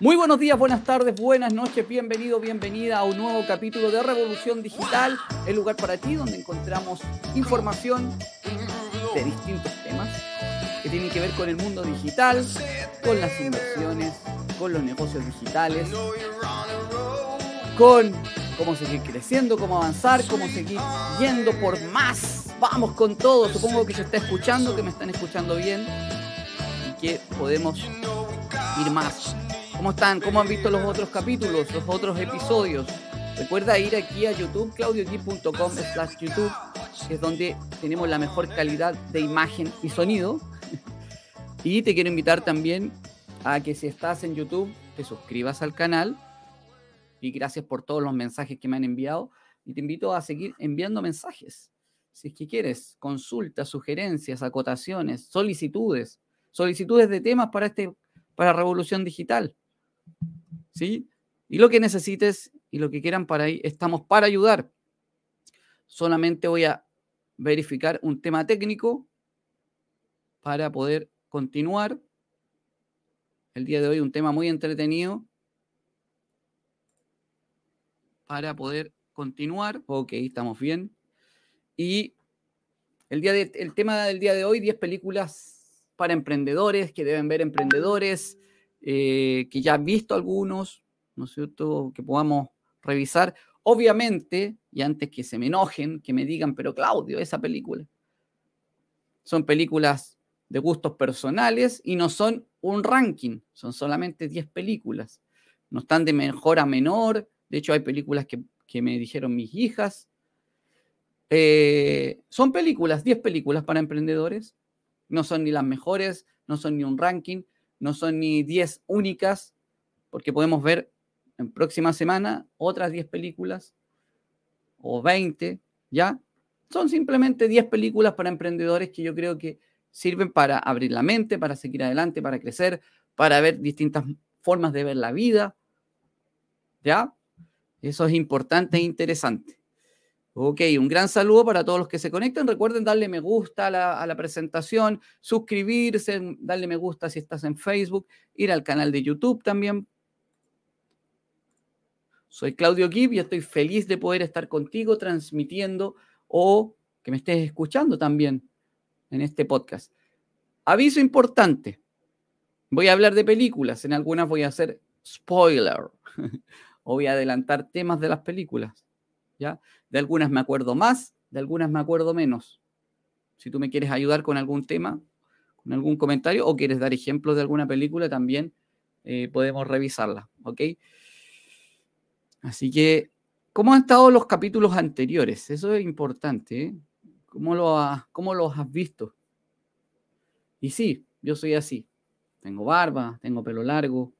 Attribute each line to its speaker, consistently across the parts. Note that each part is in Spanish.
Speaker 1: Muy buenos días, buenas tardes, buenas noches, bienvenido, bienvenida a un nuevo capítulo de Revolución Digital, el lugar para ti donde encontramos información de distintos temas que tienen que ver con el mundo digital, con las inversiones, con los negocios digitales, con cómo seguir creciendo, cómo avanzar, cómo seguir yendo por más. Vamos con todo. Supongo que se está escuchando, que me están escuchando bien y que podemos ir más. ¿Cómo están? ¿Cómo han visto los otros capítulos, los otros episodios? Recuerda ir aquí a youtube, claudioqui.com slash youtube, que es donde tenemos la mejor calidad de imagen y sonido. Y te quiero invitar también a que si estás en YouTube, te suscribas al canal. Y gracias por todos los mensajes que me han enviado. Y te invito a seguir enviando mensajes. Si es que quieres, consultas, sugerencias, acotaciones, solicitudes, solicitudes de temas para, este, para Revolución Digital. Y lo que necesites y lo que quieran para ahí, estamos para ayudar. Solamente voy a verificar un tema técnico para poder continuar. El día de hoy un tema muy entretenido para poder continuar. Ok, estamos bien. Y el, día el tema del día de hoy, 10 películas para emprendedores que deben ver emprendedores, eh, que ya han visto algunos, ¿no es cierto? Que podamos revisar. Obviamente, y antes que se me enojen, que me digan, pero Claudio, esa película. Son películas de gustos personales y no son un ranking, son solamente 10 películas. No están de mejor a menor, de hecho hay películas que, me dijeron mis hijas. Eh, son películas, 10 películas para emprendedores, no son ni las mejores, no son ni un ranking, no son ni 10 únicas, porque podemos ver en próxima semana otras 10 películas o 20, ¿ya? Son simplemente 10 películas para emprendedores que yo creo que sirven para abrir la mente, para seguir adelante, para crecer, para ver distintas formas de ver la vida. ¿Ya? Eso es importante e interesante. Ok, un gran saludo para todos los que se conectan. Recuerden darle me gusta a la, a la, presentación, suscribirse, darle me gusta si estás en Facebook, ir al canal de YouTube también. Soy Claudio Gibb y estoy feliz de poder estar contigo transmitiendo o que me estés escuchando también en este podcast. Aviso importante. Voy a hablar de películas, en algunas voy a hacer spoiler o voy a adelantar temas de las películas. De algunas me acuerdo más, de algunas me acuerdo menos. Si tú me quieres ayudar con algún tema, con algún comentario o quieres dar ejemplos de alguna película, también eh, podemos revisarla. ¿Ok? Así que, ¿cómo han estado los capítulos anteriores? Eso es importante. ¿eh? ¿Cómo, lo ¿Cómo los has visto? Y sí, yo soy así. Tengo barba, tengo pelo largo.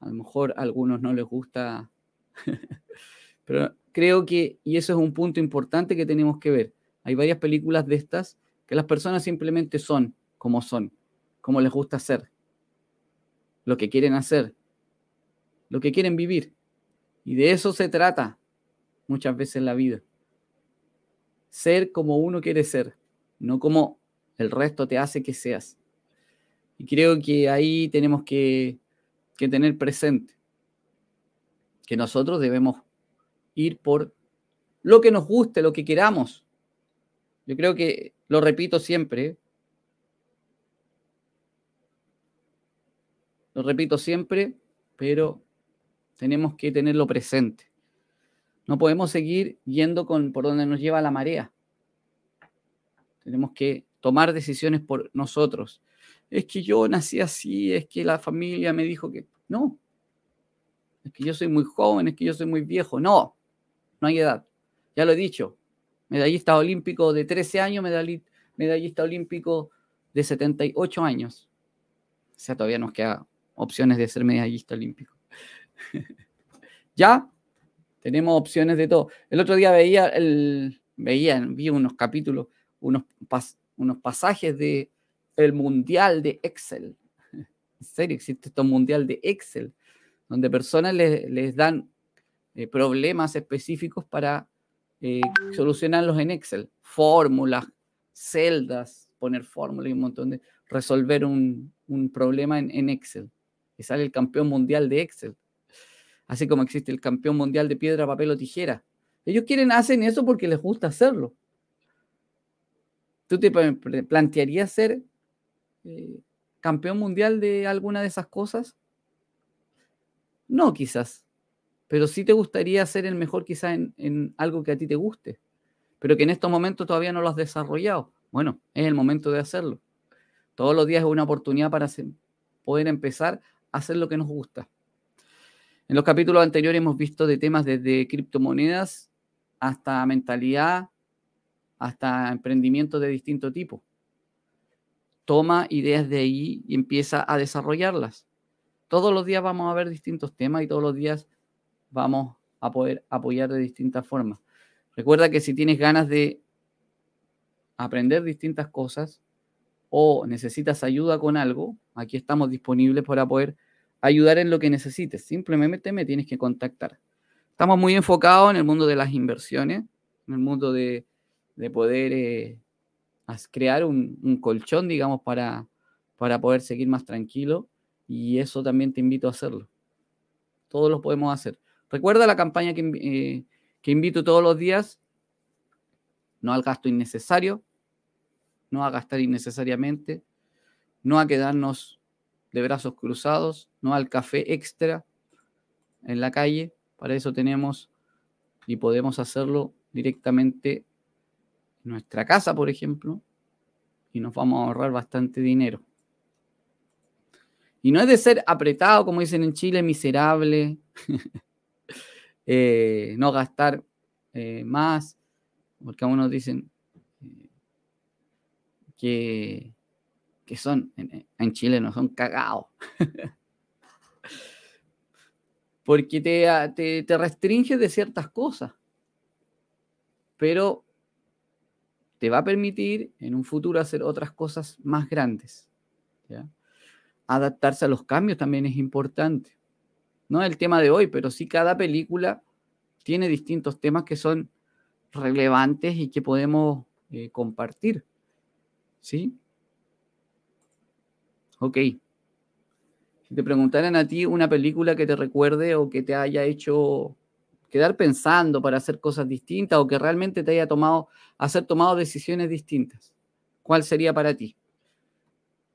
Speaker 1: A lo mejor a algunos no les gusta. Pero creo que, y eso es un punto importante que tenemos que ver. Hay varias películas de estas que las personas simplemente son como son, como les gusta hacer, lo que quieren hacer, lo que quieren vivir. Y de eso se trata muchas veces en la vida ser como uno quiere ser, no como el resto te hace que seas. Y creo que ahí tenemos que, tener presente que nosotros debemos ir por lo que nos guste, lo que queramos. Yo creo que, lo repito siempre, lo repito siempre, pero tenemos que tenerlo presente. No podemos seguir yendo con, por donde nos lleva la marea. Tenemos que tomar decisiones por nosotros. Es que yo nací así, es que la familia me dijo que no. Es que yo soy muy joven, es que yo soy muy viejo. No, no hay edad. Ya lo he dicho. Medallista olímpico de 13 años, medallista olímpico de 78 años. O sea, todavía nos queda opciones de ser medallista olímpico. ¿Ya? Tenemos opciones de todo. El otro día veía, veía vi unos capítulos, unos, unos pasajes de el Mundial de Excel. En serio, existe esto Mundial de Excel, donde personas les, dan eh, problemas específicos para eh, solucionarlos en Excel. Fórmulas, celdas, poner fórmulas y un montón de... resolver un, un problema en, Excel. y sale el campeón mundial de Excel. Así como existe el campeón mundial de piedra, papel o tijera. Ellos quieren, hacen eso porque les gusta hacerlo. ¿Tú te plantearías ser eh, campeón mundial de alguna de esas cosas? No, quizás. Pero sí te gustaría ser el mejor quizás en, algo que a ti te guste, pero que en estos momentos todavía no lo has desarrollado. Bueno, es el momento de hacerlo. Todos los días es una oportunidad para poder empezar a hacer lo que nos gusta. En los capítulos anteriores hemos visto de temas desde criptomonedas hasta mentalidad, hasta emprendimiento de distinto tipo. Toma ideas de ahí y empieza a desarrollarlas. Todos los días vamos a ver distintos temas y todos los días vamos a poder apoyar de distintas formas. Recuerda que si tienes ganas de aprender distintas cosas o necesitas ayuda con algo, aquí estamos disponibles para poder ayudar en lo que necesites. Simplemente me tienes que contactar. Estamos muy enfocados en el mundo de las inversiones, en el mundo de, poder eh, crear un, colchón, digamos, para, para poder seguir más tranquilo. Y eso también te invito a hacerlo. Todos lo podemos hacer. Recuerda la campaña que, eh, que invito todos los días. No al gasto innecesario, no a gastar innecesariamente, no a quedarnos de brazos cruzados, no al café extra en la calle. Para eso tenemos y podemos hacerlo directamente en nuestra casa, por ejemplo, y nos vamos a ahorrar bastante dinero. Y no es de ser apretado, como dicen en Chile, miserable, eh, no gastar eh, más, porque algunos dicen, que, son, en, Chile no son cagados. Porque te, te, restringe de ciertas cosas. Pero te va a permitir en un futuro hacer otras cosas más grandes. Adaptarse a los cambios también es importante. No el tema de hoy, pero sí cada película tiene distintos temas que son relevantes y que podemos eh, compartir. ¿Sí? Ok. Si te preguntaran a ti una película que te recuerde o que te haya hecho quedar pensando para hacer cosas distintas o que realmente te haya tomado, hacer tomado decisiones distintas, ¿cuál sería para ti?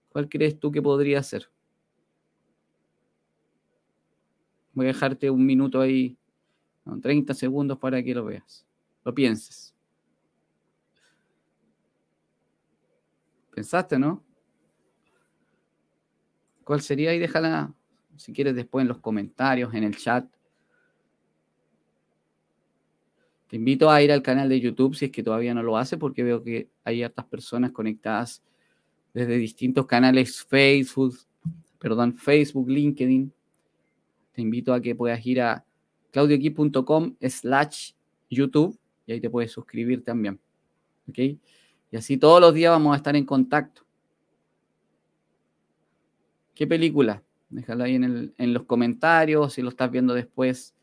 Speaker 1: ¿Cuál crees tú que podría ser? Voy a dejarte un minuto ahí, 30 segundos para que lo veas, lo pienses. ¿Pensaste, no? ¿Cuál sería? Y déjala, si quieres, después en los comentarios, en el chat. Te invito a ir al canal de YouTube si es que todavía no lo hace, porque veo que hay hartas personas conectadas desde distintos canales Facebook, perdón, Facebook, LinkedIn. Te invito a que puedas ir a claudioqui.com slash YouTube y ahí te puedes suscribir también. ¿Ok? Y así todos los días vamos a estar en contacto. ¿Qué película? Déjalo ahí en, los comentarios, si lo estás viendo después,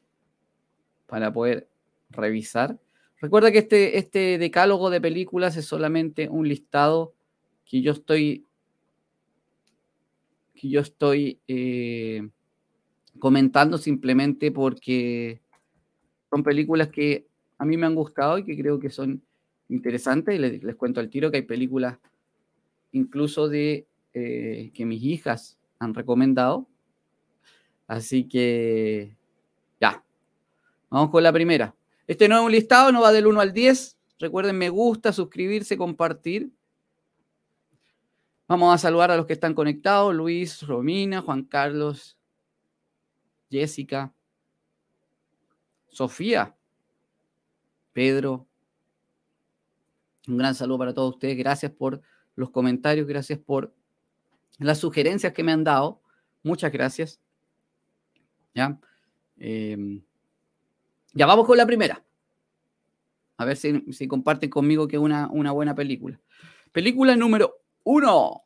Speaker 1: para poder revisar. Recuerda que este, este decálogo de películas es solamente un listado que yo estoy, que yo estoy eh, comentando simplemente porque son películas que a mí me han gustado y que creo que son interesante y les, cuento al tiro que hay películas incluso de eh, que mis hijas han recomendado. Así que ya, vamos con la primera. Este no es un listado, no va del 1 al 10. Recuerden, me gusta, suscribirse, compartir. Vamos a saludar a los que están conectados. Luis, Romina, Juan Carlos, Jessica, Sofía, Pedro, un gran saludo para todos ustedes. Gracias por los comentarios, gracias por las sugerencias que me han dado. Muchas gracias. Ya, em, ya vamos con la primera. A ver si, comparten conmigo que es una, una buena película. Película número uno.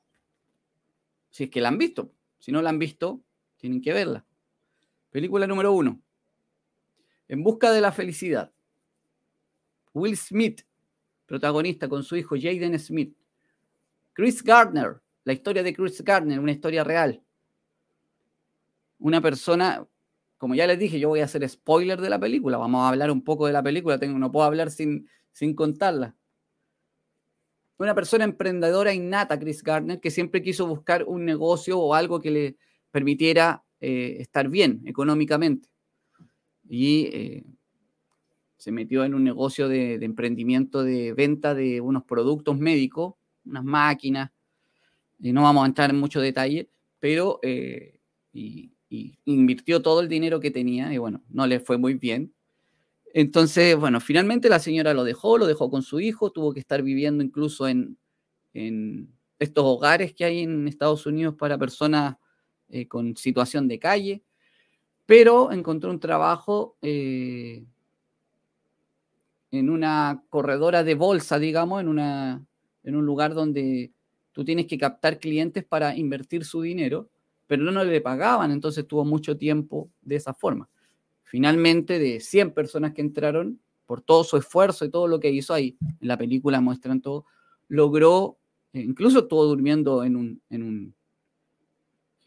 Speaker 1: Si es que la han visto. Si no la han visto, tienen que verla. Película número uno. En busca de la felicidad. Will Smith protagonista con su hijo Jaden Smith. Chris Gardner, la historia de Chris Gardner, una historia real. una persona, como ya les dije, yo voy a hacer spoiler de la película, vamos a hablar un poco de la película, tengo, no puedo hablar sin, sin contarla. Una persona emprendedora innata, Chris Gardner, que siempre quiso buscar un negocio o algo que le permitiera eh, estar bien económicamente. Y eh, se metió en un negocio de, emprendimiento de venta de unos productos médicos, unas máquinas, y no vamos a entrar en mucho detalle, pero eh, invirtió todo el dinero que tenía y bueno, no le fue muy bien. Entonces, bueno, finalmente la señora lo dejó, lo dejó con su hijo, tuvo que estar viviendo incluso en, en estos hogares que hay en Estados Unidos para personas eh, con situación de calle, pero encontró un trabajo eh, en una corredora de bolsa, digamos, en, una, en un lugar donde tú tienes que captar clientes para invertir su dinero, pero no, le pagaban, entonces tuvo mucho tiempo de esa forma. Finalmente, de 100 personas que entraron, por todo su esfuerzo y todo lo que hizo ahí, en la película muestran todo, logró, eh, incluso estuvo durmiendo en un, en un,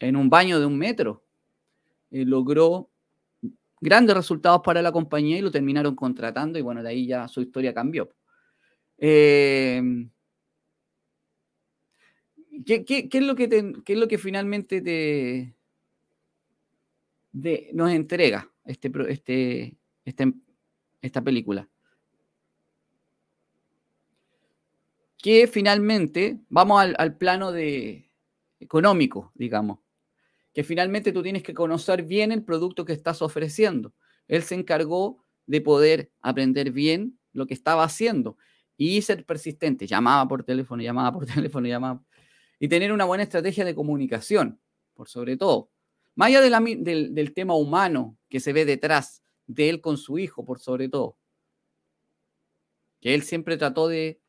Speaker 1: en un baño de un metro, eh, logró grandes resultados para la compañía y lo terminaron contratando y bueno, de ahí ya su historia cambió. Eh, ¿qué, es lo que es lo que finalmente te, nos entrega este, este, este, esta película? Que finalmente vamos al, al plano de económico, digamos que finalmente tú tienes que conocer bien el producto que estás ofreciendo. Él se encargó de poder aprender bien lo que estaba haciendo y ser persistente. Llamaba por teléfono, llamaba por teléfono, llamaba. Y tener una buena estrategia de comunicación, por sobre todo. Más allá del, tema humano que se ve detrás de él con su hijo, por sobre todo. Que él siempre trató de,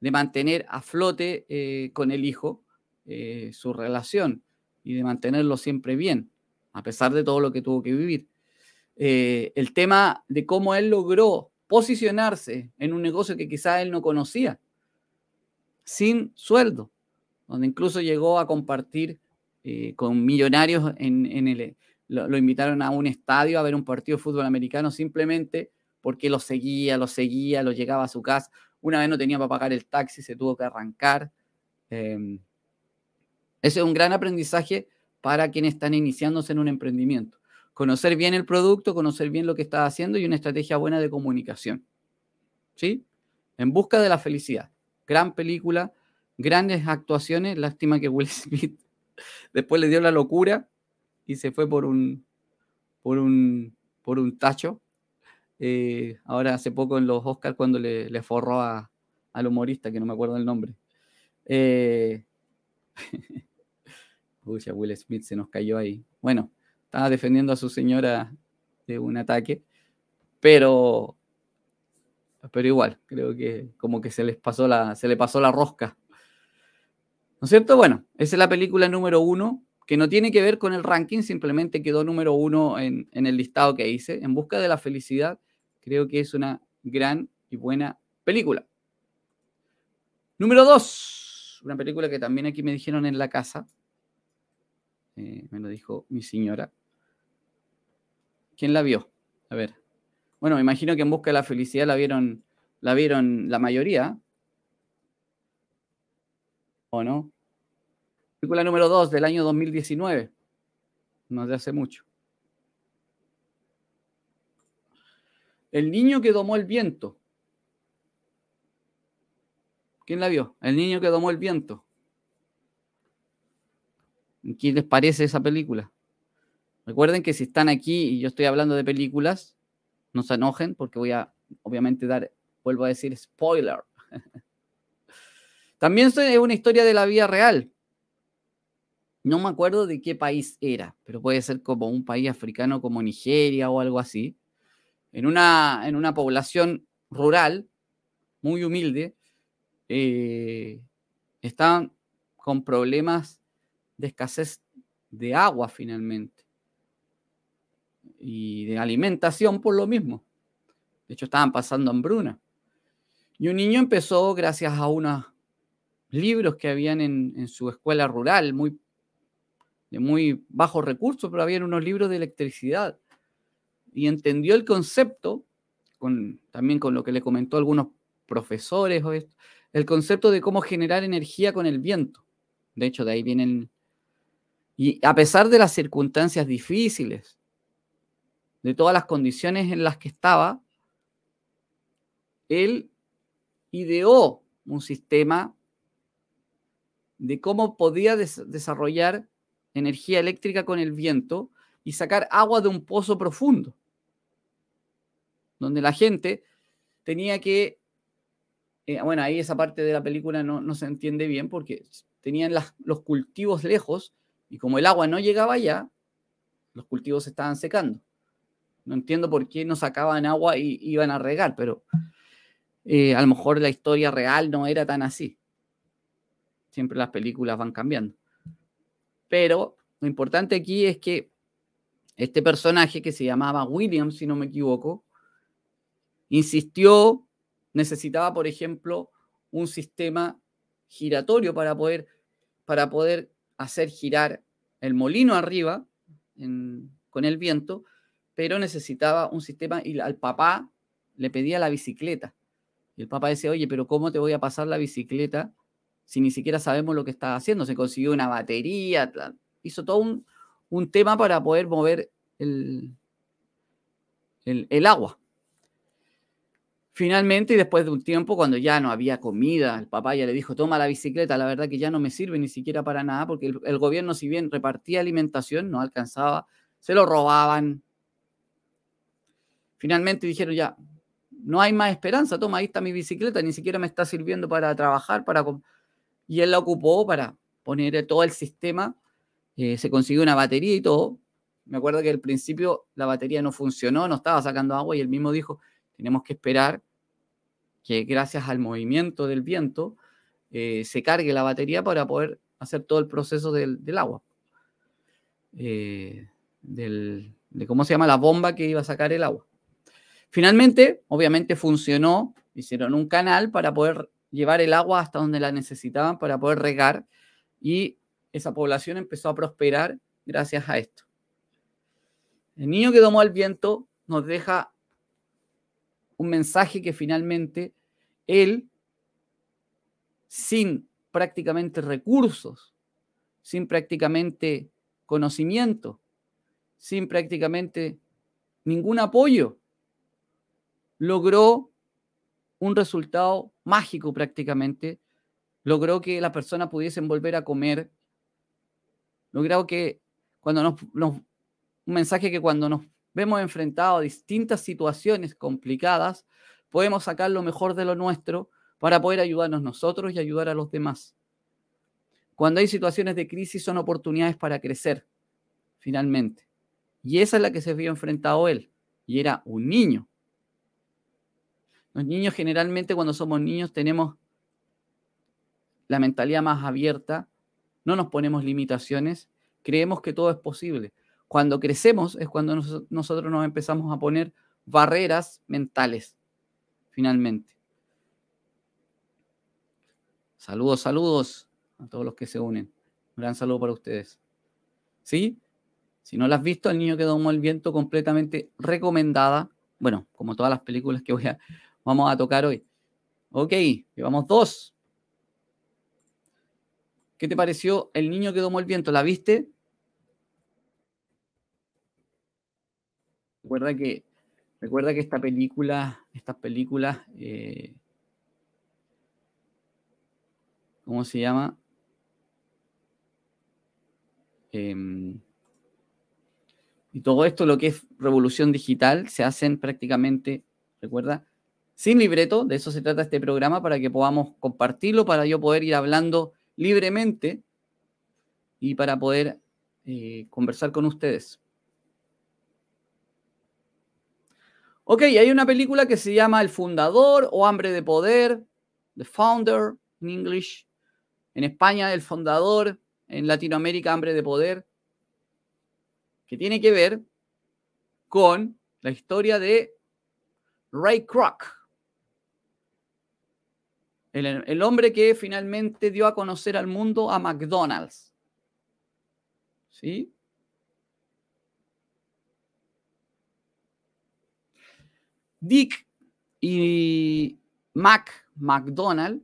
Speaker 1: de mantener a flote eh, con el hijo eh, su relación y de mantenerlo siempre bien, a pesar de todo lo que tuvo que vivir. Eh, el tema de cómo él logró posicionarse en un negocio que quizá él no conocía, sin sueldo, donde incluso llegó a compartir eh, con millonarios en, el... Lo, invitaron a un estadio a ver un partido de fútbol americano simplemente porque lo seguía, lo seguía, lo llegaba a su casa. Una vez no tenía para pagar el taxi, se tuvo que arrancar. Em, ese es un gran aprendizaje para quienes están iniciándose en un emprendimiento. Conocer bien el producto, conocer bien lo que está haciendo y una estrategia buena de comunicación. ¿Sí? En busca de la felicidad. Gran película, grandes actuaciones. Lástima que Will Smith después le dio la locura y se fue por un, por un, por un tacho. Eh, ahora hace poco en los Oscars cuando le, forró a, al humorista, que no me acuerdo el nombre. Eh, Will Smith se nos cayó ahí. Bueno, estaba defendiendo a su señora de un ataque, pero, pero igual, creo que como que se les pasó la, se le pasó la rosca. ¿No es cierto? Bueno, esa es la película número uno, que no tiene que ver con el ranking, simplemente quedó número uno en el listado que hice. En busca de la felicidad, creo que es una gran y buena película. Número dos, una película que también aquí me dijeron en la casa, eh, me lo dijo mi señora. ¿Quién la vio? A ver. Bueno, me imagino que en busca de la felicidad la vieron, la vieron la mayoría. ¿O no? Película número 2 del año 2019. No de hace mucho. El niño que domó el viento. ¿Quién la vio? El niño que domó el viento. ¿Qué les parece esa película? Recuerden que si están aquí y yo estoy hablando de películas, no se enojen porque voy a, obviamente, dar, vuelvo a decir, spoiler. También es una historia de la vida real. No me acuerdo de qué país era, pero puede ser como un país africano como Nigeria o algo así. En una, en una población rural, muy humilde, eh, estaban con problemas de escasez de agua finalmente y de alimentación por lo mismo. De hecho, estaban pasando hambruna. Y un niño empezó, gracias a unos libros que habían en, su escuela rural, muy, de muy bajos recursos, pero había unos libros de electricidad. Y entendió el concepto, con, también con lo que le comentó algunos profesores, o el concepto de cómo generar energía con el viento. De hecho, de ahí vienen... Y a pesar de las circunstancias difíciles, de todas las condiciones en las que estaba, él ideó un sistema de cómo podía desarrollar energía eléctrica con el viento y sacar agua de un pozo profundo, donde la gente tenía que, eh, bueno, ahí esa parte de la película no, se entiende bien porque tenían los cultivos lejos y como el agua no llegaba allá, los cultivos se estaban secando. No entiendo por qué no sacaban agua y iban a regar, pero eh, a lo mejor la historia real no era tan así. Siempre las películas van cambiando. Pero lo importante aquí es que este personaje que se llamaba William, si no me equivoco, insistió, necesitaba, por ejemplo, un sistema giratorio para poder, para poder hacer girar el molino arriba con el viento, pero necesitaba un sistema y al papá le pedía la bicicleta. Y el papá decía, oye, pero ¿cómo te voy a pasar la bicicleta si ni siquiera sabemos lo que está haciendo? Se consiguió una batería, hizo todo un, tema para poder mover el, el, agua. Finalmente, y después de un tiempo, cuando ya no había comida, el papá ya le dijo, toma la bicicleta, la verdad que ya no me sirve ni siquiera para nada, porque el, gobierno, si bien repartía alimentación, no alcanzaba, se lo robaban. Finalmente dijeron, ya, no hay más esperanza, toma, ahí está mi bicicleta, ni siquiera me está sirviendo para trabajar, para... Y él la ocupó para poner todo el sistema eh, se consiguió una batería y todo. Me acuerdo que al principio la batería no funcionó, no estaba sacando agua y él mismo dijo, tenemos que esperar que gracias al movimiento del viento eh, se cargue la batería para poder hacer todo el proceso del, agua. Eh, de cómo se llama la bomba que iba a sacar el agua. Finalmente, obviamente funcionó, hicieron un canal para poder llevar el agua hasta donde la necesitaban para poder regar y esa población empezó a prosperar gracias a esto. El niño que domó al viento nos deja un mensaje que finalmente él, sin prácticamente recursos, sin prácticamente conocimiento, sin prácticamente ningún apoyo, logró un resultado mágico prácticamente, logró que las personas pudiesen volver a comer, logrado que cuando nos, un mensaje que cuando nos vemos enfrentados a distintas situaciones complicadas, podemos sacar lo mejor de lo nuestro para poder ayudarnos nosotros y ayudar a los demás. Cuando hay situaciones de crisis son oportunidades para crecer, finalmente. Y esa es la que se vio enfrentado él. Y era un niño. Los niños generalmente cuando somos niños tenemos la mentalidad más abierta no nos ponemos limitaciones, creemos que todo es posible. Cuando crecemos es cuando nosotros nos empezamos a poner barreras mentales, finalmente. Saludos, saludos a todos los que se unen. Un gran saludo para ustedes. ¿Sí? Si no la has visto, El niño que domó el viento, completamente recomendada. Bueno, como todas las películas que voy a, vamos a tocar hoy. Ok, llevamos dos. ¿Qué te pareció El niño que domó el viento? ¿La viste? Recuerda que, recuerda que esta película, estas películas, eh, ¿cómo se llama? Em, y todo esto, lo que es revolución digital, se hacen prácticamente, recuerda, sin libreto. De eso se trata este programa para que podamos compartirlo, para yo poder ir hablando libremente y para poder eh, conversar con ustedes. Ok, hay una película que se llama El Fundador o Hambre de Poder, The Founder en English. En España, El Fundador. En Latinoamérica, Hambre de Poder. Que tiene que ver con la historia de Ray Kroc el, hombre que finalmente dio a conocer al mundo a McDonald's. ¿Sí? Dick y Mac, McDonald,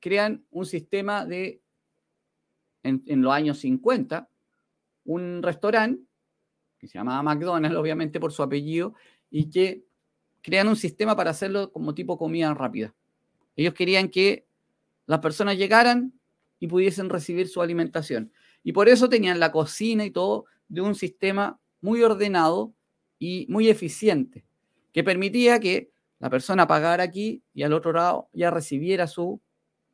Speaker 1: crean un sistema de, en, los años 50, un restaurante que se llamaba McDonald's, obviamente por su apellido, y que crean un sistema para hacerlo como tipo comida rápida. Ellos querían que las personas llegaran y pudiesen recibir su alimentación. Y por eso tenían la cocina y todo de un sistema muy ordenado y muy eficiente, que permitía que la persona pagara aquí y al otro lado ya recibiera su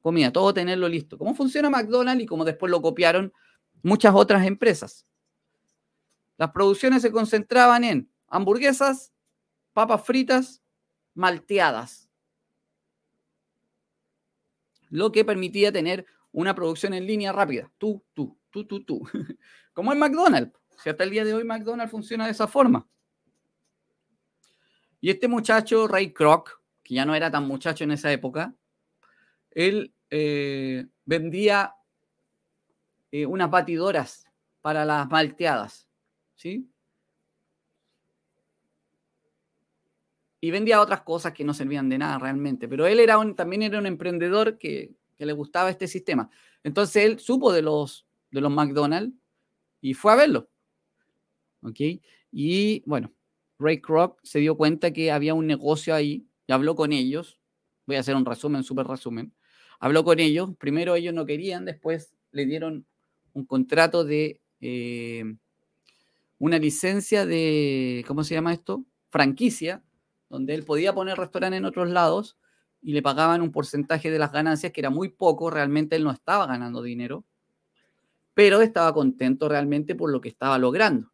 Speaker 1: comida, todo tenerlo listo. ¿Cómo funciona McDonald's y cómo después lo copiaron muchas otras empresas? Las producciones se concentraban en hamburguesas, papas fritas, malteadas, lo que permitía tener una producción en línea rápida. Tú, tú, tú, tú, tú. Como en McDonald's. Si hasta el día de hoy McDonald's funciona de esa forma. Y este muchacho, Ray Kroc, que ya no era tan muchacho en esa época, él eh, vendía eh, unas batidoras para las malteadas. ¿Sí? Y vendía otras cosas que no servían de nada realmente. Pero él era también era un emprendedor que, que le gustaba este sistema. Entonces él supo de los, de los McDonald's y fue a verlo. ¿Ok? Y bueno, Ray Kroc se dio cuenta que había un negocio ahí y habló con ellos. Voy a hacer un resumen, súper resumen. Habló con ellos. Primero ellos no querían, después le dieron un contrato de eh, una licencia de, ¿cómo se llama esto? Franquicia, donde él podía poner restaurante en otros lados y le pagaban un porcentaje de las ganancias que era muy poco, realmente él no estaba ganando dinero, pero estaba contento realmente por lo que estaba logrando.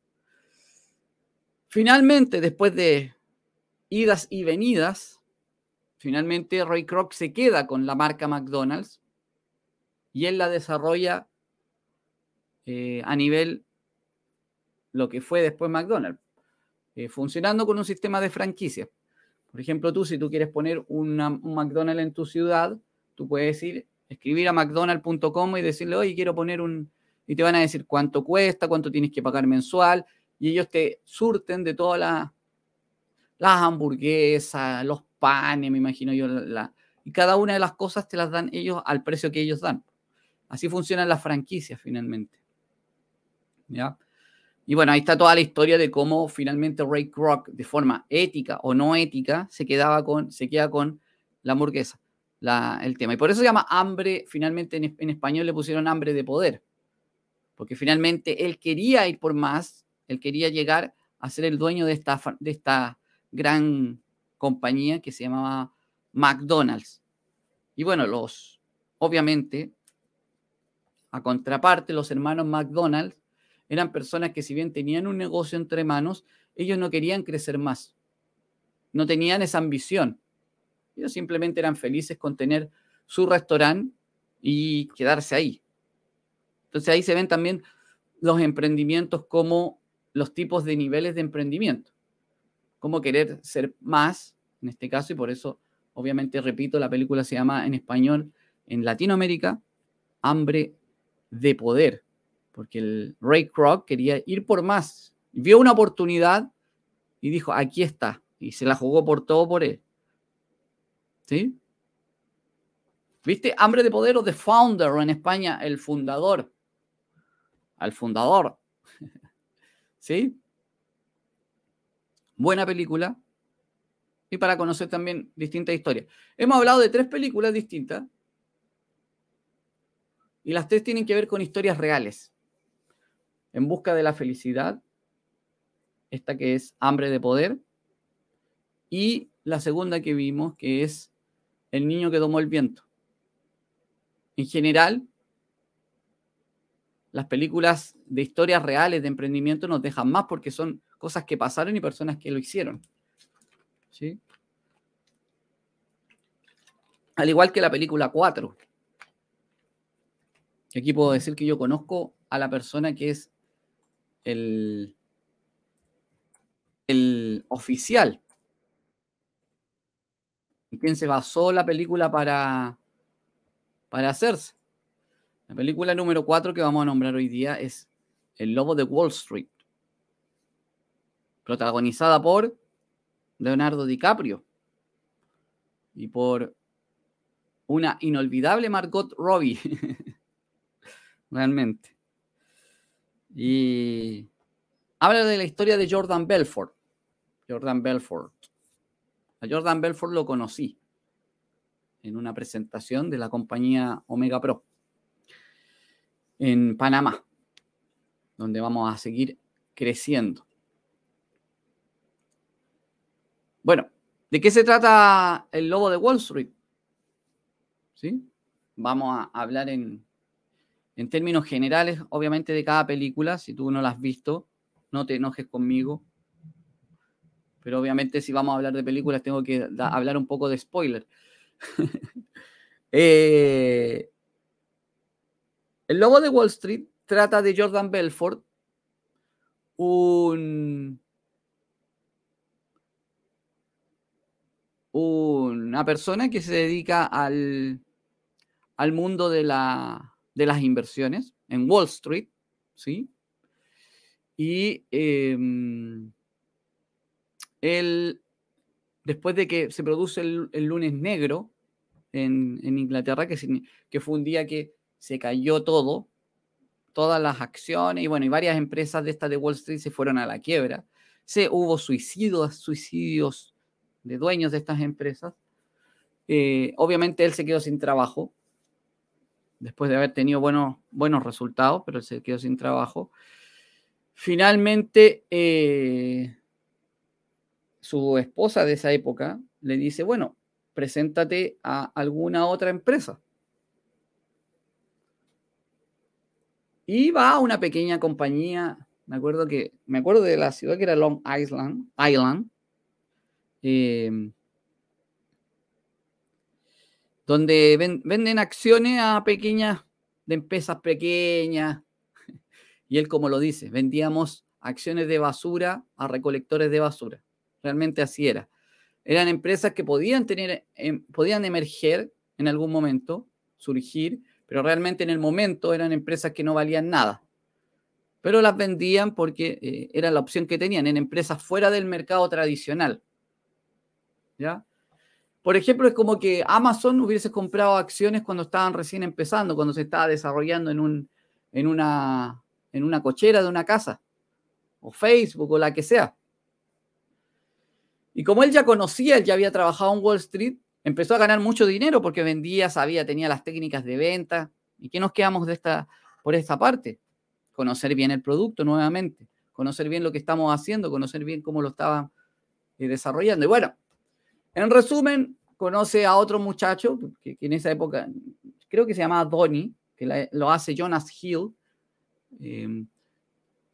Speaker 1: Finalmente, después de idas y venidas, finalmente Ray Kroc se queda con la marca McDonald's y él la desarrolla eh, a nivel lo que fue después McDonald's, eh, funcionando con un sistema de franquicia. Por ejemplo, tú, si tú quieres poner un McDonald's en tu ciudad, tú puedes ir, escribir a mcdonald.com y decirle, oye, quiero poner un... Y te van a decir cuánto cuesta, cuánto tienes que pagar mensual, y ellos te surten de todas las, las hamburguesas, los panes, me imagino yo, la, y cada una de las cosas te las dan ellos al precio que ellos dan. Así funcionan las franquicias finalmente. ¿Ya? Y bueno, ahí está toda la historia de cómo finalmente Ray Kroc, de forma ética o no ética, se, quedaba con, se queda con la hamburguesa, la, el tema. Y por eso se llama hambre, finalmente en, en, español le pusieron hambre de poder, porque finalmente él quería ir por más, él quería llegar a ser el dueño de esta, de esta gran compañía que se llamaba McDonald's. Y bueno, los, obviamente, a contraparte, los hermanos McDonald's eran personas que si bien tenían un negocio entre manos, ellos no querían crecer más. No tenían esa ambición. Ellos simplemente eran felices con tener su restaurante y quedarse ahí. Entonces ahí se ven también los emprendimientos como los tipos de niveles de emprendimiento. Cómo querer ser más, en este caso, y por eso, obviamente, repito, la película se llama en español, en Latinoamérica, Hambre de Poder porque el Ray Kroc quería ir por más. Vio una oportunidad y dijo, aquí está. Y se la jugó por todo por él. ¿Sí? ¿Viste? Hambre de poder o The Founder en España, el fundador. Al fundador. ¿Sí? Buena película. Y para conocer también distintas historias. Hemos hablado de tres películas distintas. Y las tres tienen que ver con historias reales. En busca de la felicidad, esta que es hambre de poder, y la segunda que vimos, que es el niño que tomó el viento. En general, las películas de historias reales de emprendimiento nos dejan más porque son cosas que pasaron y personas que lo hicieron. ¿Sí? Al igual que la película 4. Aquí puedo decir que yo conozco a la persona que es el, el oficial. ¿En quién se basó la película para, para hacerse? La película número 4 que vamos a nombrar hoy día es El Lobo de Wall Street, protagonizada por Leonardo DiCaprio y por una inolvidable Margot Robbie. Realmente. Y habla de la historia de Jordan Belfort. Jordan Belfort. A Jordan Belfort lo conocí en una presentación de la compañía Omega Pro en Panamá, donde vamos a seguir creciendo. Bueno, ¿de qué se trata el lobo de Wall Street? ¿Sí? Vamos a hablar en, en términos generales, obviamente, de cada película. Si tú no la has visto, no te enojes conmigo. Pero obviamente si vamos a hablar de películas, tengo que hablar un poco de spoiler. Eh, el logo de Wall Street trata de Jordan Belfort, un, una persona que se dedica al, al mundo de, la, de las inversiones en Wall Street, ¿sí? Y em, él, después de que se produce el, lunes negro en, Inglaterra, que, que fue un día que se cayó todo, todas las acciones, y bueno, y varias empresas de estas de Wall Street se fueron a la quiebra. Se, hubo suicidios, suicidios de dueños de estas empresas. Eh, obviamente él se quedó sin trabajo, después de haber tenido buenos, buenos resultados, pero él se quedó sin trabajo. Finalmente, eh, su esposa de esa época le dice, bueno, preséntate a alguna otra empresa. Y va a una pequeña compañía, me acuerdo que, me acuerdo de la ciudad que era Long Island, Island em, donde venden acciones a pequeñas, de empresas pequeñas. Y él, como lo dice, vendíamos acciones de basura a recolectores de basura. Realmente así era. Eran empresas que podían tener, em, podían emerger en algún momento, surgir, pero realmente en el momento eran empresas que no valían nada. Pero las vendían porque eh, era la opción que tenían en empresas fuera del mercado tradicional. ¿Ya? Por ejemplo, es como que Amazon hubiese comprado acciones cuando estaban recién empezando, cuando se estaba desarrollando en, un, en, una, en una cochera de una casa, o Facebook, o la que sea. Y como él ya conocía, él ya había trabajado en Wall Street, empezó a ganar mucho dinero porque vendía, sabía, tenía las técnicas de venta. ¿Y qué nos quedamos de esta, por esta parte? Conocer bien el producto nuevamente, conocer bien lo que estamos haciendo, conocer bien cómo lo estaban eh, desarrollando. Y bueno, en resumen, conoce a otro muchacho que, en esa época, creo que se llamaba Donnie, que lo hace Jonas Hill, em,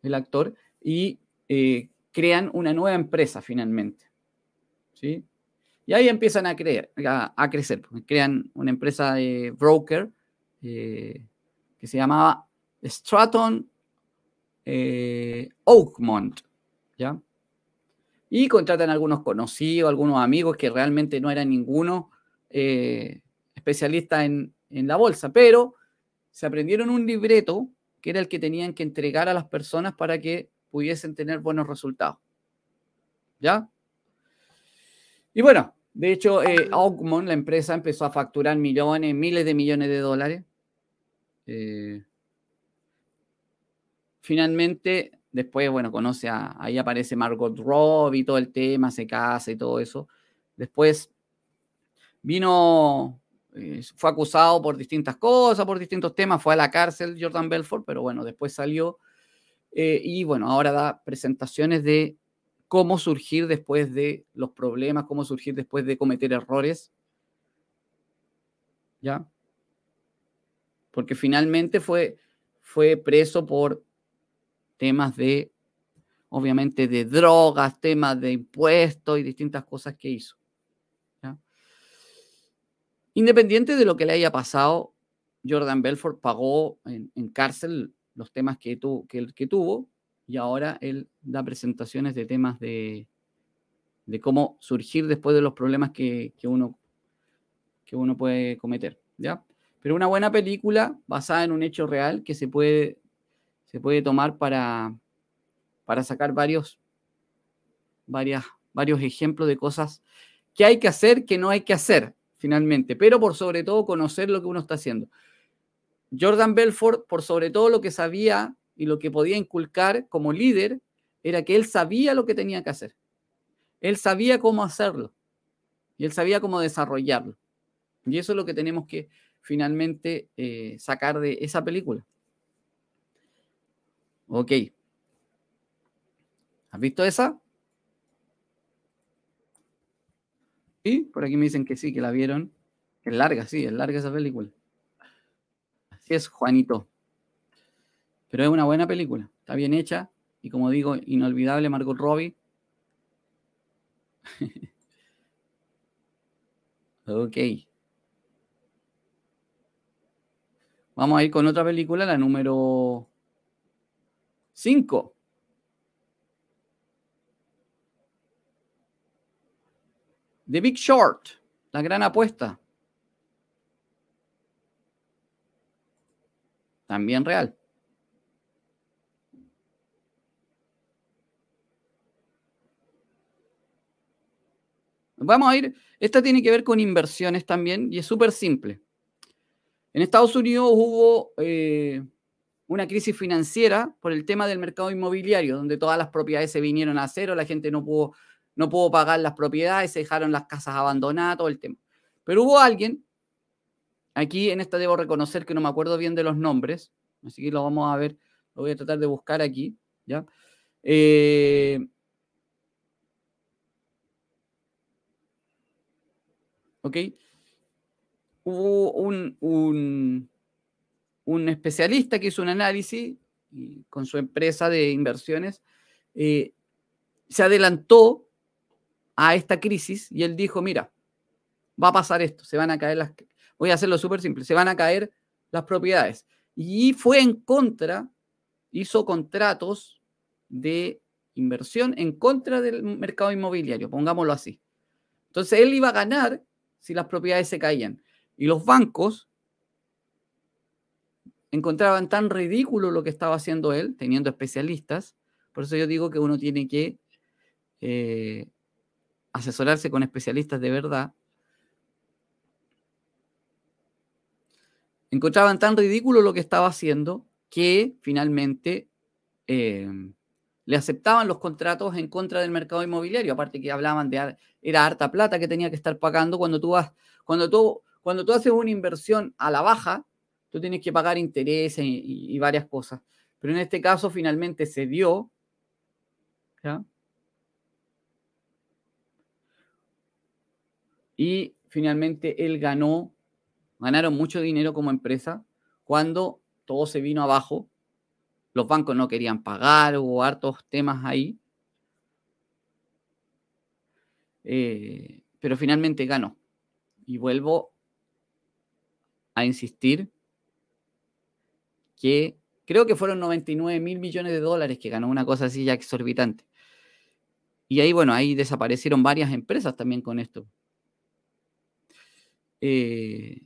Speaker 1: el actor, y eh, crean una nueva empresa finalmente. ¿sí? Y ahí empiezan a, creer, a, crecer. Crean una empresa de broker eh, que se llamaba Stratton eh, Oakmont, ¿ya? Y contratan algunos conocidos, algunos amigos que realmente no eran ninguno eh, especialista en, en la bolsa, pero se aprendieron un libreto que era el que tenían que entregar a las personas para que pudiesen tener buenos resultados. ¿Ya? Y bueno, de hecho, eh, la empresa, empezó a facturar millones, miles de millones de dólares. Eh, finalmente, después, bueno, conoce a, ahí aparece Margot Robbie, todo el tema, se casa y todo eso. Después vino, eh, fue acusado por distintas cosas, por distintos temas, fue a la cárcel Jordan Belfort, pero bueno, después salió eh, y bueno, ahora da presentaciones de cómo surgir después de los problemas, cómo surgir después de cometer errores. ¿Ya? Porque finalmente fue, fue preso por temas de, obviamente, de drogas, temas de impuestos y distintas cosas que hizo. Independiente de lo que le haya pasado, Jordan Belfort pagó en, cárcel los temas que, que, que tuvo y ahora él da presentaciones de temas de, de cómo surgir después de los problemas que, uno, que uno puede cometer. ¿ya? Pero una buena película basada en un hecho real que se puede, se puede tomar para, para sacar varios, varias, varios ejemplos de cosas que hay que hacer, que no hay que hacer finalmente, pero por sobre todo conocer lo que uno está haciendo. Jordan Belfort, por sobre todo lo que sabía y lo que podía inculcar como líder, era que él sabía lo que tenía que hacer. Él sabía cómo hacerlo y él sabía cómo desarrollarlo. Y eso es lo que tenemos que finalmente eh, sacar de esa película. Ok. ¿Has visto esa? Sí, por aquí me dicen que sí, que la vieron. Es larga, sí, es larga esa película. Así es, Juanito. Pero es una buena película. Está bien hecha. Y como digo, inolvidable Margot Robbie. ok. Vamos a ir con otra película, la número 5. The Big Short, la gran apuesta. También real. Vamos a ir, esta tiene que ver con inversiones también y es súper simple. En Estados Unidos hubo eh, una crisis financiera por el tema del mercado inmobiliario, donde todas las propiedades se vinieron a cero, la gente no pudo, no pudo pagar las propiedades, se dejaron las casas abandonadas, todo el tema. Pero hubo alguien, aquí en esta debo reconocer que no me acuerdo bien de los nombres, así que lo vamos a ver, lo voy a tratar de buscar aquí, ¿ya? Eh, ¿Ok? hubo un, un, especialista que hizo un análisis con su empresa de inversiones, eh, se adelantó a esta crisis y él dijo, mira, va a pasar esto, se van a caer las, voy a hacerlo súper simple, se van a caer las propiedades. Y fue en contra, hizo contratos de inversión en contra del mercado inmobiliario, pongámoslo así. Entonces él iba a ganar si las propiedades se caían. Y los bancos encontraban tan ridículo lo que estaba haciendo él, teniendo especialistas. Por eso yo digo que uno tiene que eh, asesorarse con especialistas de verdad. Encontraban tan ridículo lo que estaba haciendo que finalmente eh, le aceptaban los contratos en contra del mercado inmobiliario. Aparte que hablaban de era harta plata que tenía que estar pagando cuando tú vas, cuando tú cuando tú haces una inversión a la baja, tú tienes que pagar intereses y, varias cosas. Pero en este caso finalmente se dio. Y finalmente él ganó, ganaron mucho dinero como empresa cuando todo se vino abajo. Los bancos no querían pagar, hubo hartos temas ahí. Eh, pero finalmente ganó. Y vuelvo a insistir que creo que fueron 99 mil millones de dólares que ganó una cosa así ya exorbitante. Y ahí, bueno, ahí desaparecieron varias empresas también con esto. Eh,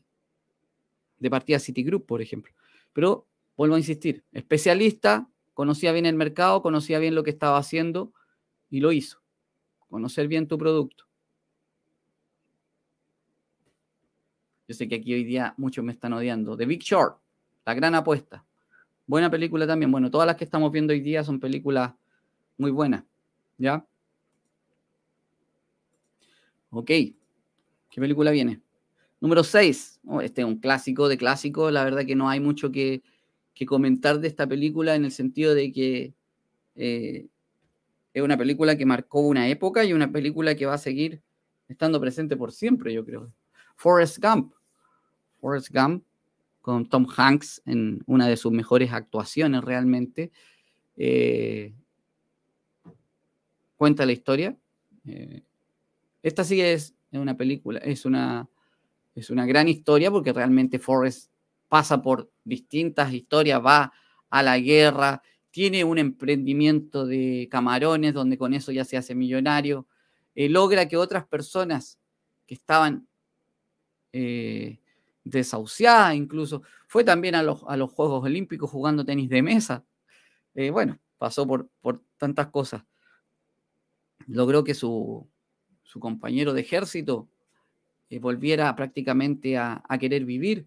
Speaker 1: de partida Citigroup, por ejemplo. Pero vuelvo a insistir, especialista, conocía bien el mercado, conocía bien lo que estaba haciendo y lo hizo. Conocer bien tu producto. Yo sé que aquí hoy día muchos me están odiando. The Big Short, la gran apuesta. Buena película también. Bueno, todas las que estamos viendo hoy día son películas muy buenas. ¿Ya? Ok. ¿Qué película viene? Número 6. este es un clásico de clásico. La verdad que no hay mucho que, comentar de esta película en el sentido de que eh, es una película que marcó una época y una película que va a seguir estando presente por siempre, yo creo. Forrest Gump. Forrest Gump, con Tom Hanks en una de sus mejores actuaciones realmente. Eh, cuenta la historia. Eh, esta sí es una película, es una, es una gran historia porque realmente Forrest pasa por distintas historias, va a la guerra, tiene un emprendimiento de camarones donde con eso ya se hace millonario, eh, logra que otras personas que estaban desahuciada incluso. Fue también a los, a los Juegos Olímpicos jugando tenis de mesa. eh, bueno, pasó por, por tantas cosas. Logró que su, su compañero de ejército eh, volviera prácticamente a, querer vivir.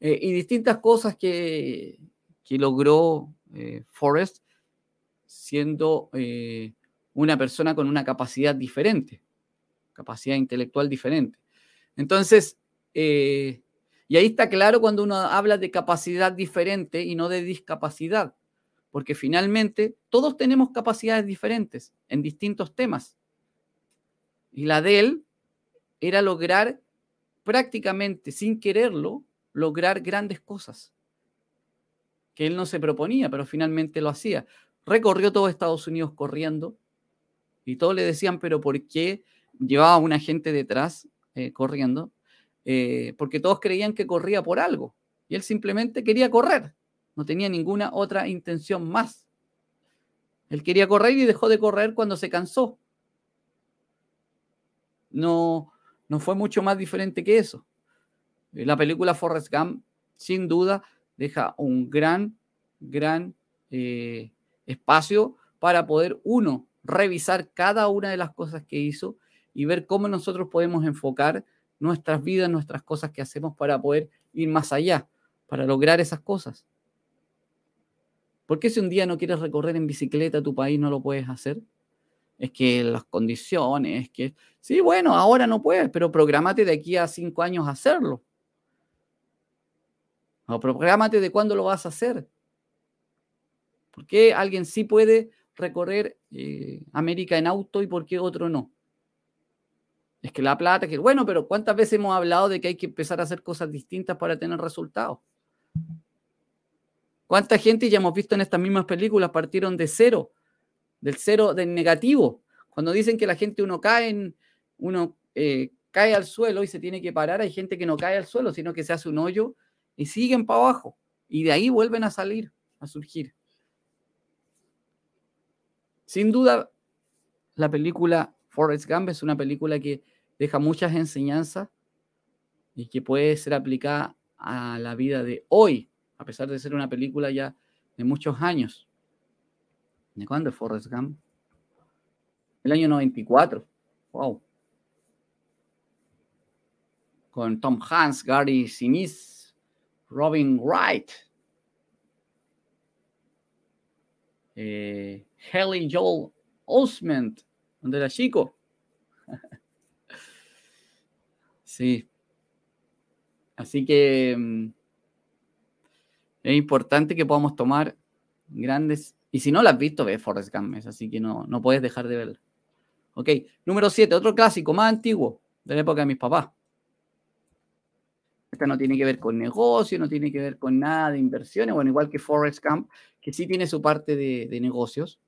Speaker 1: Eh, y distintas cosas que, que logró Forrest siendo una persona con una capacidad diferente, capacidad intelectual diferente. Entonces, y ahí está claro cuando uno habla de capacidad diferente y no de discapacidad porque finalmente todos tenemos capacidades diferentes en distintos temas. Y la de él era lograr prácticamente sin quererlo, lograr grandes cosas que él no se proponía, pero finalmente lo hacía. Recorrió todo Estados Unidos corriendo y todos le decían, pero ¿por qué llevaba a una gente detrás eh, corriendo? Eh, porque todos creían que corría por algo y él simplemente quería correr. No tenía ninguna otra intención más. Él quería correr y dejó de correr cuando se cansó. No, no fue mucho más diferente que eso. La película Forrest Gump, sin duda, deja un gran, gran eh, espacio para poder, uno, revisar cada una de las cosas que hizo y ver cómo nosotros podemos enfocar nuestras vidas, nuestras cosas que hacemos para poder ir más allá, para lograr esas cosas. ¿Por qué si un día no quieres recorrer en bicicleta tu país no lo puedes hacer? Es que las condiciones, es que, sí, bueno, ahora no puedes, pero prográmate de aquí a cinco años a hacerlo. O prográmate de cuándo lo vas a hacer. ¿Por qué alguien sí puede recorrer eh, América en auto y por qué otro no? Es que la plata, que bueno, pero ¿cuántas veces hemos hablado de que hay que empezar a hacer cosas distintas para tener resultados? ¿Cuánta gente ya hemos visto en estas mismas películas partieron de cero, del cero del negativo? Cuando dicen que la gente uno cae en, uno eh, cae al suelo y se tiene que parar, hay gente que no cae al suelo, sino que se hace un hoyo y siguen para abajo. Y de ahí vuelven a salir, a surgir. Sin duda, la película Forrest Gump es una película que deja muchas enseñanzas y que puede ser aplicada a la vida de hoy, a pesar de ser una película ya de muchos años. ¿De cuándo es Forrest Gump? El año 94. Wow. Con Tom Hanks, Gary Sinise, Robin Wright, eh, Haley Joel Osment, donde era chico. sí. Así que mm, es importante que podamos tomar grandes. Y si no lo has visto, ve Forrest Gump, así que no, no puedes dejar de verlo. Ok, número 7, otro clásico más antiguo de la época de mis papás. Esta no tiene que ver con negocio, no tiene que ver con nada de inversiones, bueno, igual que Forrest Gump, que sí tiene su parte de, negocios.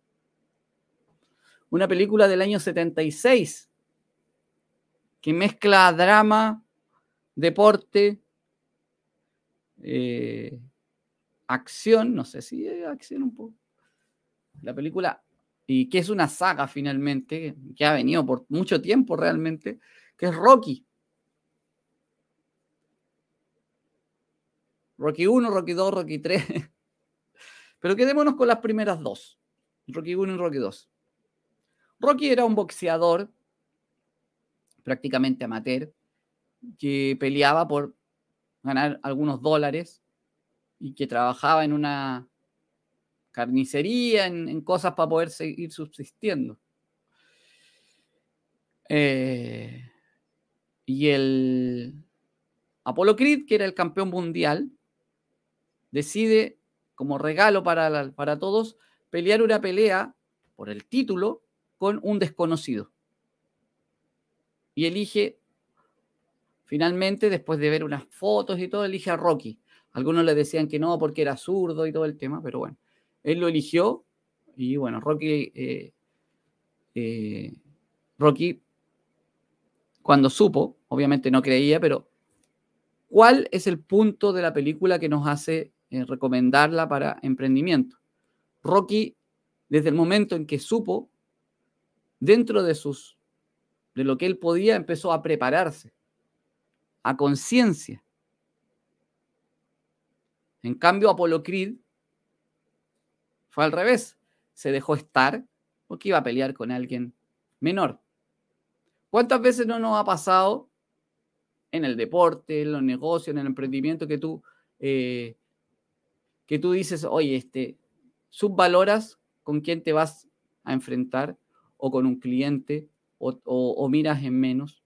Speaker 1: Una película del año 76 que mezcla drama, deporte, eh, acción, no sé si es acción un poco. La película, y que es una saga finalmente, que ha venido por mucho tiempo realmente, que es Rocky. Rocky 1, Rocky 2, Rocky 3. Pero quedémonos con las primeras dos. Rocky 1 y Rocky 2. Rocky era un boxeador prácticamente amateur que peleaba por ganar algunos dólares y que trabajaba en una carnicería, en, cosas para poder seguir subsistiendo. Eh, y el Apolo Creed, que era el campeón mundial, decide, como regalo para, para todos, pelear una pelea por el título con un desconocido. Y elige, finalmente, después de ver unas fotos y todo, elige a Rocky. Algunos le decían que no porque era zurdo y todo el tema, pero bueno, él lo eligió y bueno, Rocky, eh, eh, Rocky, cuando supo, obviamente no creía, pero ¿cuál es el punto de la película que nos hace eh, recomendarla para emprendimiento? Rocky, desde el momento en que supo, dentro de sus de lo que él podía, empezó a prepararse a conciencia en cambio, Apolo Creed Fue al revés. Se dejó estar porque iba a pelear con alguien menor. ¿Cuántas veces no nos ha pasado en el deporte, en los negocios, en el emprendimiento que tú, eh, que tú dices, oye, este, subvaloras con quién te vas a enfrentar o con un cliente o, miras en menos,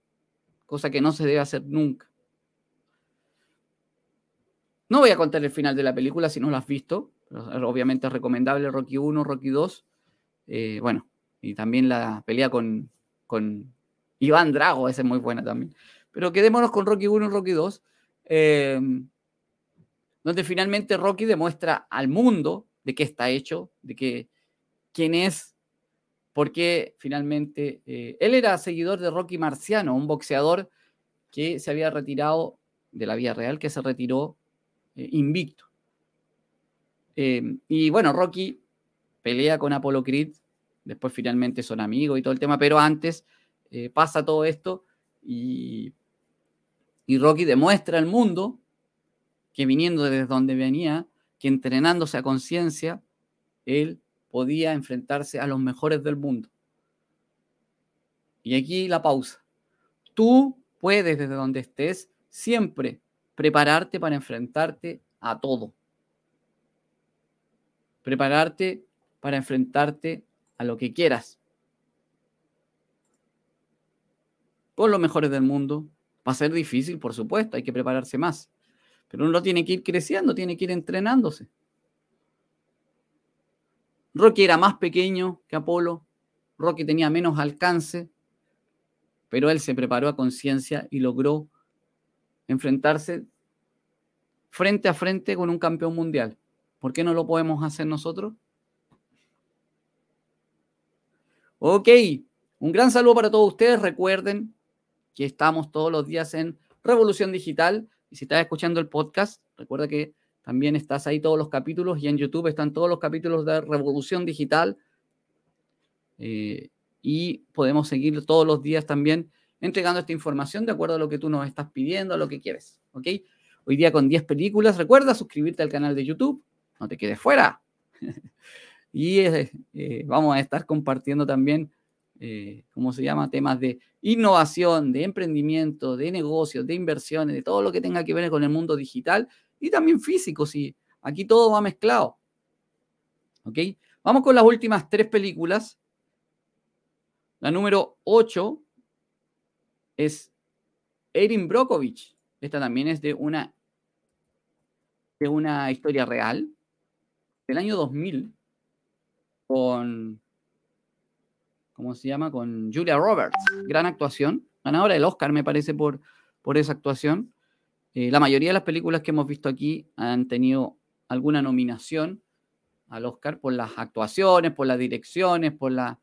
Speaker 1: cosa que no se debe hacer nunca. No voy a contar el final de la película si no lo has visto, obviamente es recomendable Rocky 1, Rocky 2, eh, bueno, y también la pelea con, con Iván Drago, esa es muy buena también. Pero quedémonos con Rocky 1 y Rocky 2, eh, donde finalmente Rocky demuestra al mundo de qué está hecho, de que, quién es, porque finalmente eh, él era seguidor de Rocky Marciano, un boxeador que se había retirado de la vida real, que se retiró eh, invicto. y bueno, Rocky pelea con Apollo Creed, después finalmente son amigos y todo el tema, pero antes pasa todo esto y y Rocky demuestra al mundo que viniendo desde donde venía, que entrenándose a conciencia, él podía enfrentarse a los mejores del mundo. Y aquí la pausa. Tú puedes desde donde estés siempre prepararte para enfrentarte a todo. Prepararte para enfrentarte a lo que quieras. Con los mejores del mundo, Va a ser difícil, por supuesto, hay que prepararse más. Pero uno tiene que ir creciendo, tiene que ir entrenándose. Rocky era más pequeño que Apolo, Rocky tenía menos alcance, pero él se preparó a conciencia y logró enfrentarse frente a frente con un campeón mundial. ¿Por qué no lo podemos hacer nosotros? Ok, un gran saludo para todos ustedes. Recuerden que estamos todos los días en Revolución Digital. Si estás escuchando el podcast, recuerda que también estás ahí todos los capítulos y en YouTube están todos los capítulos de Revolución Digital. Eh, y podemos seguir todos los días también entregando esta información de acuerdo a lo que tú nos estás pidiendo, a lo que quieres. ¿Ok? Hoy día con 10 películas. Recuerda suscribirte al canal de YouTube. No te quedes fuera. y eh, eh, vamos a estar compartiendo también eh, ¿cómo se llama? Temas de innovación, de emprendimiento, de negocios, de inversiones, de todo lo que tenga que ver con el mundo digital y también físico, sí. Aquí todo va mezclado. ¿Ok? Vamos con las últimas tres películas. La número 8 es Erin Brockovich. Esta también es de una, de una historia real del año 2000 con ¿cómo se llama? Con Julia Roberts. Gran actuación. Ganadora del Oscar, me parece, por, por esa actuación. Eh, la mayoría de las películas que hemos visto aquí han tenido alguna nominación al Oscar por las actuaciones, por las direcciones, por, la,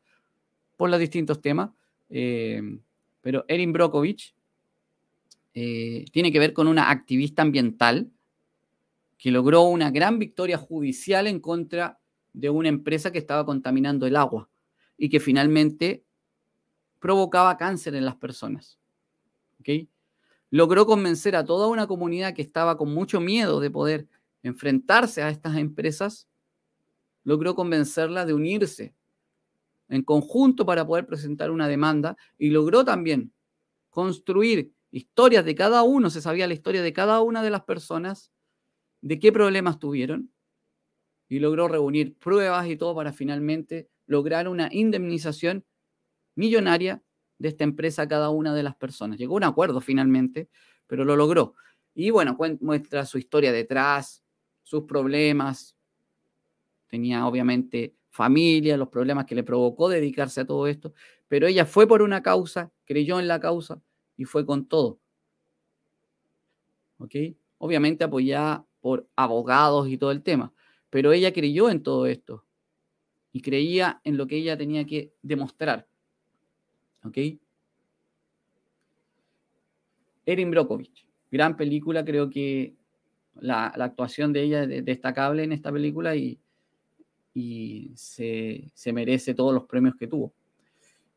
Speaker 1: por los distintos temas. Eh, pero Erin Brockovich eh, tiene que ver con una activista ambiental que logró una gran victoria judicial en contra de una empresa que estaba contaminando el agua y que finalmente provocaba cáncer en las personas. Logró convencer a toda una comunidad que estaba con mucho miedo de poder enfrentarse a estas empresas, logró convencerla de unirse en conjunto para poder presentar una demanda y logró también construir historias de cada uno, se sabía la historia de cada una de las personas, de qué problemas tuvieron, y logró reunir pruebas y todo para finalmente lograr una indemnización millonaria de esta empresa a cada una de las personas. Llegó a un acuerdo finalmente, pero lo logró. Y bueno, muestra su historia detrás, sus problemas. Tenía obviamente familia, los problemas que le provocó dedicarse a todo esto, pero ella fue por una causa, creyó en la causa y fue con todo. ¿Ok? Obviamente apoyada por abogados y todo el tema, pero ella creyó en todo esto y creía en lo que ella tenía que demostrar. ¿Ok? Erin Brockovich, gran película, creo que la, actuación de ella es destacable en esta película y, y se, merece todos los premios que tuvo.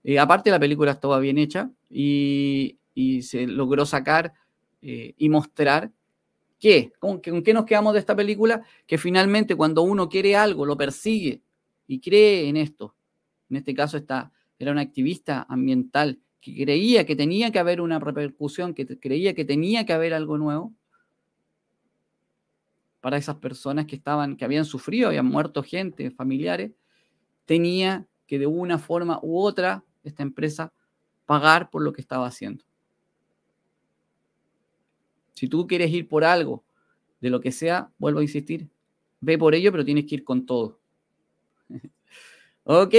Speaker 1: Eh, aparte, la película estaba bien hecha y, se logró sacar eh, y mostrar ¿Qué? ¿Con, qué nos quedamos de esta película? Que finalmente cuando uno quiere algo, lo persigue y cree en esto. En este caso esta, era una activista ambiental que creía que tenía que haber una repercusión, que creía que tenía que haber algo nuevo para esas personas que estaban, que habían sufrido, habían muerto gente, familiares, tenía que de una forma u otra esta empresa pagar por lo que estaba haciendo. Si tú quieres ir por algo, de lo que sea, vuelvo a insistir, ve por ello, pero tienes que ir con todo. ok,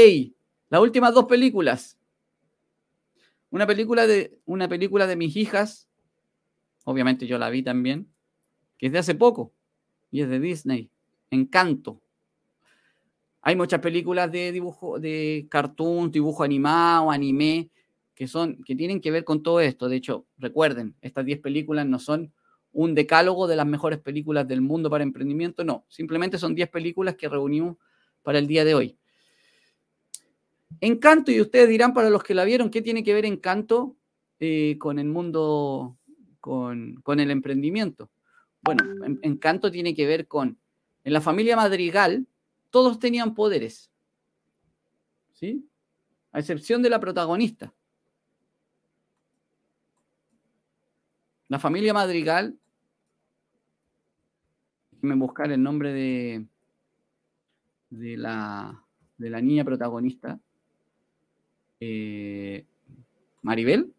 Speaker 1: las últimas dos películas. Una película de, una película de mis hijas, obviamente yo la vi también, que es de hace poco, y es de Disney, Encanto. Hay muchas películas de dibujo, de cartoon, dibujo animado, anime, que, son, que tienen que ver con todo esto. De hecho, recuerden, estas 10 películas no son un decálogo de las mejores películas del mundo para emprendimiento, no, simplemente son 10 películas que reunimos para el día de hoy. Encanto, y ustedes dirán para los que la vieron, ¿qué tiene que ver Encanto eh, con el mundo, con, con el emprendimiento? Bueno, Encanto tiene que ver con, en la familia Madrigal, todos tenían poderes, ¿sí? A excepción de la protagonista. La familia Madrigal, déjenme buscar el nombre de, de, la, de la niña protagonista, eh, Maribel.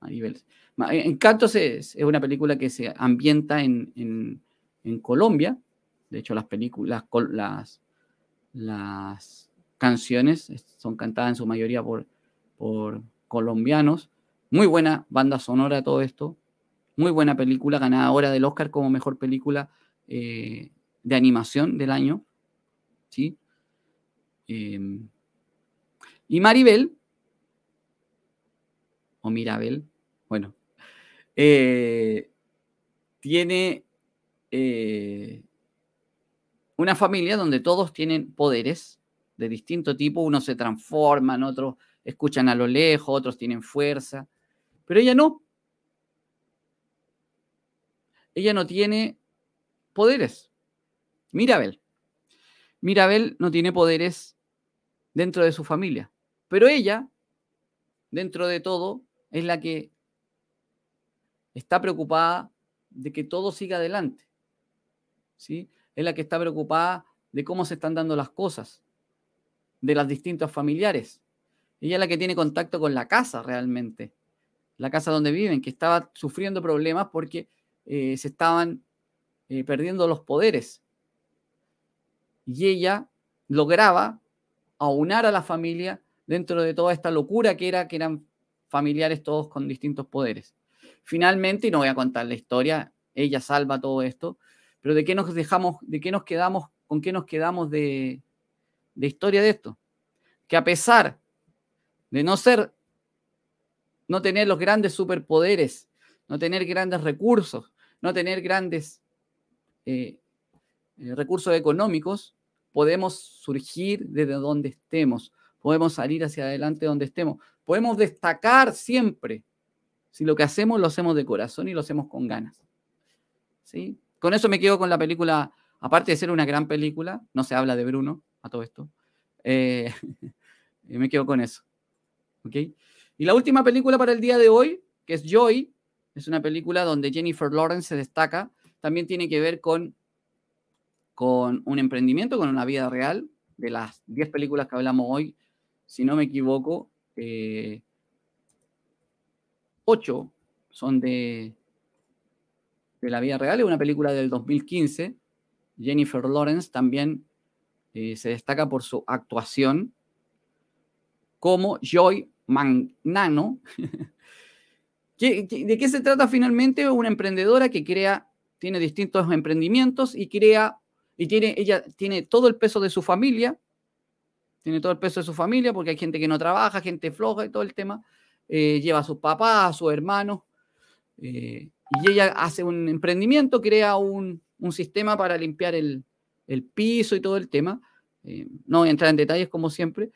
Speaker 1: Maribel. Eh, Encantos es, es, una película que se ambienta en, en, Colombia. De hecho, las películas, las, las canciones son cantadas en su mayoría por, por colombianos. Muy buena banda sonora todo esto. Muy buena película, ganadora del Oscar como mejor película eh, de animación del año. ¿Sí? Eh, y Maribel, o Mirabel, bueno, eh, tiene eh, una familia donde todos tienen poderes de distinto tipo, unos se transforman, otros escuchan a lo lejos, otros tienen fuerza, pero ella no. Ella no tiene poderes. Mirabel. Mirabel no tiene poderes dentro de su familia, pero ella, dentro de todo, es la que está preocupada de que todo siga adelante. ¿sí? Es la que está preocupada de cómo se están dando las cosas, de las distintas familiares. Ella es la que tiene contacto con la casa realmente, la casa donde viven, que estaba sufriendo problemas porque eh, se estaban eh, perdiendo los poderes. Y ella lograba aunar a la familia dentro de toda esta locura que era que eran familiares todos con distintos poderes. Finalmente, y no voy a contar la historia, ella salva todo esto, pero ¿de qué nos dejamos, de qué nos quedamos, con qué nos quedamos de, historia de esto? Que a pesar de no ser, no tener los grandes superpoderes, no tener grandes recursos, no tener grandes eh, eh, recursos económicos, podemos surgir desde donde estemos, podemos salir hacia adelante donde estemos, podemos destacar siempre si lo que hacemos lo hacemos de corazón y lo hacemos con ganas. ¿Sí? Con eso me quedo con la película, aparte de ser una gran película, no se habla de Bruno a todo esto, eh, me quedo con eso. ¿Okay? Y la última película para el día de hoy, que es Joy, es una película donde Jennifer Lawrence se destaca, también tiene que ver con, con un emprendimiento, con una vida real. De las 10 películas que hablamos hoy, si no me equivoco, eh, 8 son de, de la vida real. Es una película del 2015. Jennifer Lawrence también eh, se destaca por su actuación como Joy Magnano. de qué se trata finalmente? Una emprendedora que crea, tiene distintos emprendimientos y crea, y tiene, ella tiene todo el peso de su familia, tiene todo el peso de su familia porque hay gente que no trabaja, gente floja y todo el tema. Eh, lleva a sus papás, a sus hermanos, eh, y ella hace un emprendimiento, crea un, un sistema para limpiar el, el, piso y todo el tema. Eh, no voy a entrar en detalles como siempre,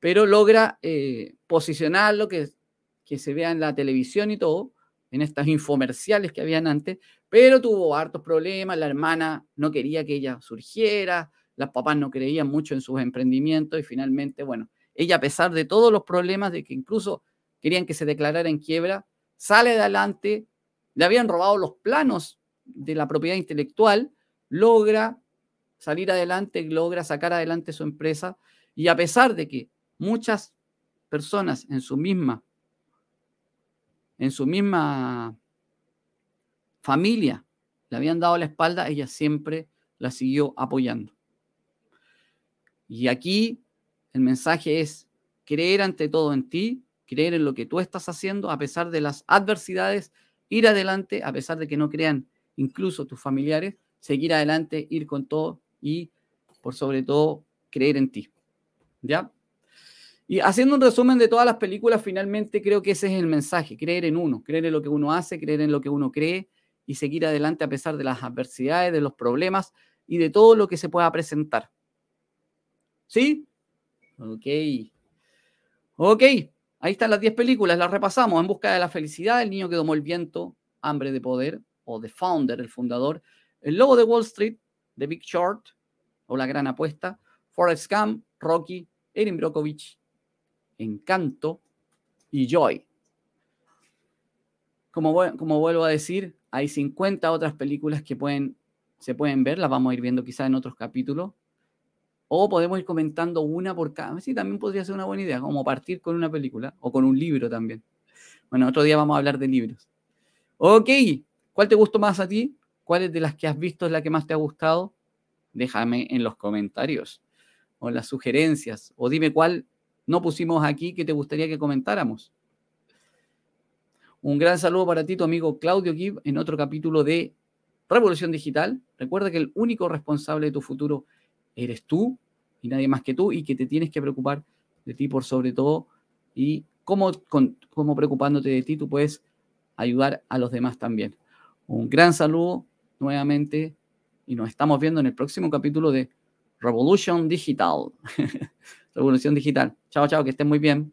Speaker 1: pero logra posicionarlo, que, que se vea en la televisión y todo, en estas infomerciales que habían antes, Pero tuvo hartos problemas, la hermana no quería que ella surgiera, las papás no creían mucho en sus emprendimientos y finalmente, bueno, ella a pesar de todos los problemas, de que incluso querían que se declarara en quiebra, sale adelante, le habían robado los planos de la propiedad intelectual, logra salir adelante, logra sacar adelante su empresa y a pesar de que muchas personas en su misma en su misma familia le habían dado la espalda, ella siempre la siguió apoyando. Y aquí el mensaje es creer ante todo en ti, creer en lo que tú estás haciendo a pesar de las adversidades, ir adelante a pesar de que no crean incluso tus familiares, seguir adelante, ir con todo y por sobre todo creer en ti. ¿Ya? Y haciendo un resumen de todas las películas, finalmente creo que ese es el mensaje, creer en uno, creer en lo que uno hace, creer en lo que uno cree y seguir adelante a pesar de las adversidades, de los problemas y de todo lo que se pueda presentar. ¿Sí? Ok. Ok, ahí están las 10 películas, las repasamos. En busca de la felicidad, El niño que domó el viento, Hambre de poder, o The Founder, el fundador, El lobo de Wall Street, The Big Short, o La gran apuesta, Forrest Gump, Rocky, Erin Brockovich, Encanto y Joy. Como, como vuelvo a decir, hay 50 otras películas que pueden, se pueden ver, las vamos a ir viendo quizás en otros capítulos. O podemos ir comentando una por cada. Sí, también podría ser una buena idea, como partir con una película o con un libro también. Bueno, otro día vamos a hablar de libros. Ok, ¿cuál te gustó más a ti? ¿Cuál de las que has visto es la que más te ha gustado? Déjame en los comentarios o las sugerencias o dime cuál no pusimos aquí que te gustaría que comentáramos. Un gran saludo para ti, tu amigo Claudio Gibb, en otro capítulo de Revolución Digital. Recuerda que el único responsable de tu futuro eres tú y nadie más que tú y que te tienes que preocupar de ti por sobre todo y cómo, cómo preocupándote de ti tú puedes ayudar a los demás también. Un gran saludo nuevamente y nos estamos viendo en el próximo capítulo de Revolution Digital. Revolución Digital. Chao, chao, que estén muy bien.